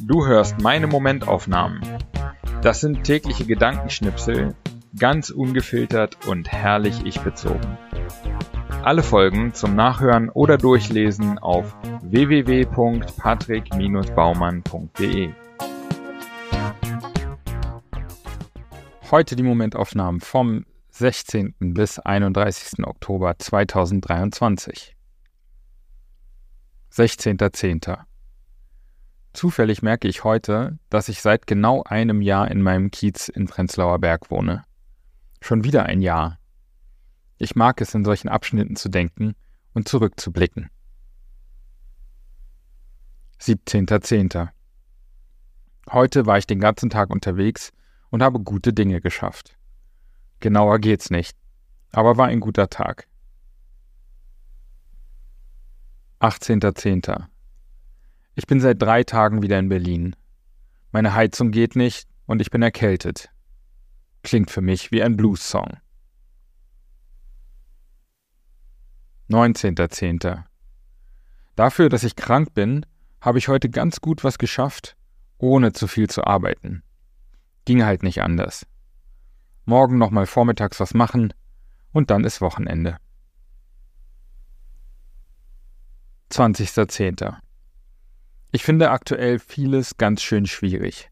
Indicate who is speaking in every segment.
Speaker 1: Du hörst meine Momentaufnahmen. Das sind tägliche Gedankenschnipsel, ganz ungefiltert und herrlich ich bezogen. Alle Folgen zum Nachhören oder Durchlesen auf www.patrick-baumann.de. Heute die Momentaufnahmen vom 16. bis 31. Oktober 2023. 16.10. Zufällig merke ich heute, dass ich seit genau einem Jahr in meinem Kiez in Prenzlauer Berg wohne. Schon wieder ein Jahr. Ich mag es, in solchen Abschnitten zu denken und zurückzublicken. 17.10. Heute war ich den ganzen Tag unterwegs und habe gute Dinge geschafft. Genauer geht's nicht, aber war ein guter Tag. 18.10. Ich bin seit drei Tagen wieder in Berlin. Meine Heizung geht nicht und ich bin erkältet. Klingt für mich wie ein Blues-Song. 19.10. Dafür, dass ich krank bin, habe ich heute ganz gut was geschafft, ohne zu viel zu arbeiten. Ging halt nicht anders. Morgen nochmal vormittags was machen und dann ist Wochenende. 20.10. Ich finde aktuell vieles ganz schön schwierig.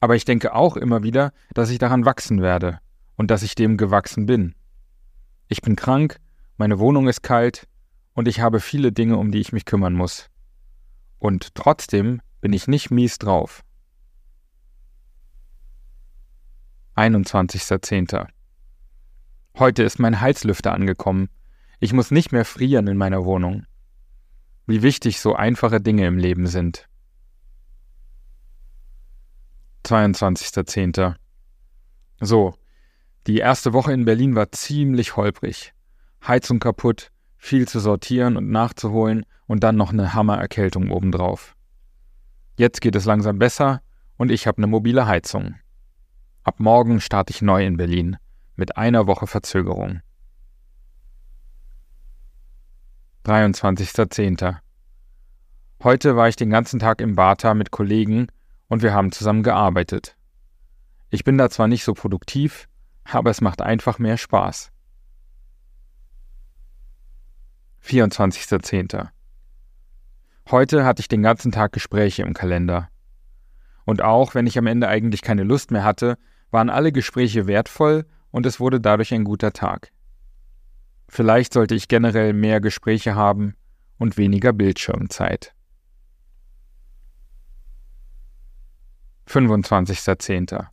Speaker 1: Aber ich denke auch immer wieder, dass ich daran wachsen werde und dass ich dem gewachsen bin. Ich bin krank, meine Wohnung ist kalt und ich habe viele Dinge, um die ich mich kümmern muss. Und trotzdem bin ich nicht mies drauf. 21.10. Heute ist mein Heizlüfter angekommen. Ich muss nicht mehr frieren in meiner Wohnung wie wichtig so einfache Dinge im Leben sind. 22.10. So, die erste Woche in Berlin war ziemlich holprig. Heizung kaputt, viel zu sortieren und nachzuholen und dann noch eine Hammererkältung obendrauf. Jetzt geht es langsam besser und ich habe eine mobile Heizung. Ab morgen starte ich neu in Berlin, mit einer Woche Verzögerung. 23.10. Heute war ich den ganzen Tag im Bata mit Kollegen und wir haben zusammen gearbeitet. Ich bin da zwar nicht so produktiv, aber es macht einfach mehr Spaß. 24.10. Heute hatte ich den ganzen Tag Gespräche im Kalender. Und auch wenn ich am Ende eigentlich keine Lust mehr hatte, waren alle Gespräche wertvoll und es wurde dadurch ein guter Tag. Vielleicht sollte ich generell mehr Gespräche haben und weniger Bildschirmzeit. 25.10.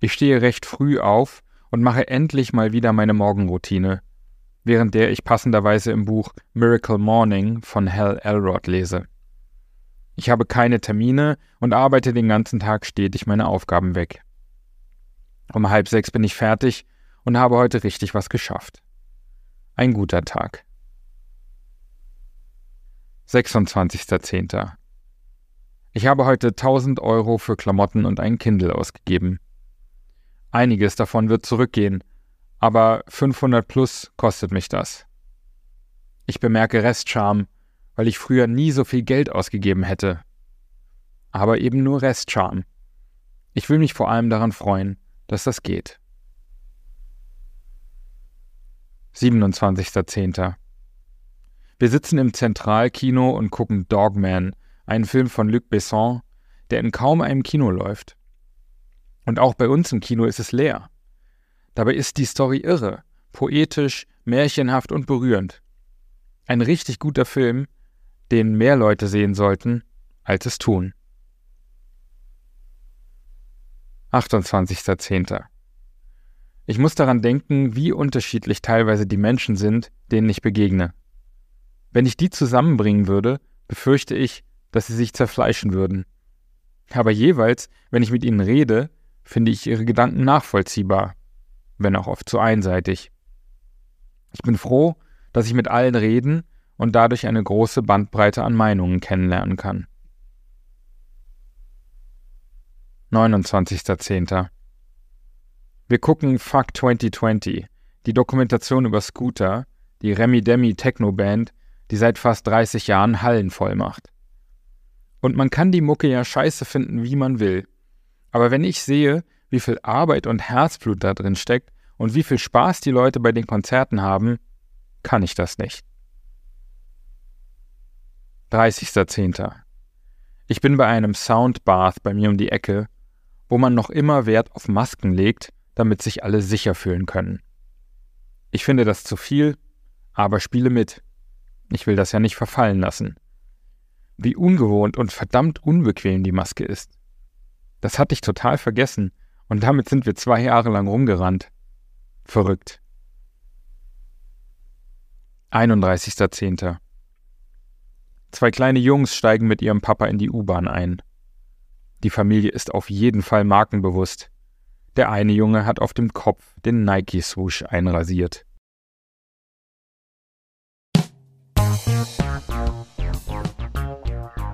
Speaker 1: Ich stehe recht früh auf und mache endlich mal wieder meine Morgenroutine, während der ich passenderweise im Buch Miracle Morning von Hal Elrod lese. Ich habe keine Termine und arbeite den ganzen Tag stetig meine Aufgaben weg. Um halb sechs bin ich fertig und habe heute richtig was geschafft. Ein guter Tag. 26.10. Ich habe heute 1000 Euro für Klamotten und einen Kindle ausgegeben. Einiges davon wird zurückgehen, aber 500 plus kostet mich das. Ich bemerke Restscham, weil ich früher nie so viel Geld ausgegeben hätte. Aber eben nur Restscham. Ich will mich vor allem daran freuen, dass das geht. 27.10. Wir sitzen im Zentralkino und gucken Dogman, einen Film von Luc Besson, der in kaum einem Kino läuft. Und auch bei uns im Kino ist es leer. Dabei ist die Story irre, poetisch, märchenhaft und berührend. Ein richtig guter Film, den mehr Leute sehen sollten, als es tun. 28.10. Ich muss daran denken, wie unterschiedlich teilweise die Menschen sind, denen ich begegne. Wenn ich die zusammenbringen würde, befürchte ich, dass sie sich zerfleischen würden. Aber jeweils, wenn ich mit ihnen rede, finde ich ihre Gedanken nachvollziehbar, wenn auch oft zu einseitig. Ich bin froh, dass ich mit allen reden und dadurch eine große Bandbreite an Meinungen kennenlernen kann. 29.10. Wir gucken Fuck 2020, die Dokumentation über Scooter, die Remy Demi Techno-Band, die seit fast 30 Jahren Hallen voll macht. Und man kann die Mucke ja scheiße finden, wie man will. Aber wenn ich sehe, wie viel Arbeit und Herzblut da drin steckt und wie viel Spaß die Leute bei den Konzerten haben, kann ich das nicht. 30.10. Ich bin bei einem Soundbath bei mir um die Ecke, wo man noch immer Wert auf Masken legt, damit sich alle sicher fühlen können. Ich finde das zu viel, aber spiele mit. Ich will das ja nicht verfallen lassen. Wie ungewohnt und verdammt unbequem die Maske ist. Das hatte ich total vergessen, und damit sind wir zwei Jahre lang rumgerannt. Verrückt. 31.10. Zwei kleine Jungs steigen mit ihrem Papa in die U-Bahn ein. Die Familie ist auf jeden Fall markenbewusst. Der eine Junge hat auf dem Kopf den Nike-Swoosh einrasiert.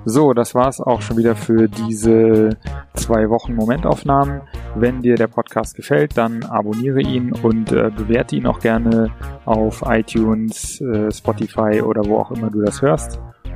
Speaker 2: So, das war's auch schon wieder für diese zwei Wochen Momentaufnahmen. Wenn dir der Podcast gefällt, dann abonniere ihn und äh, bewerte ihn auch gerne auf iTunes, äh, Spotify oder wo auch immer du das hörst.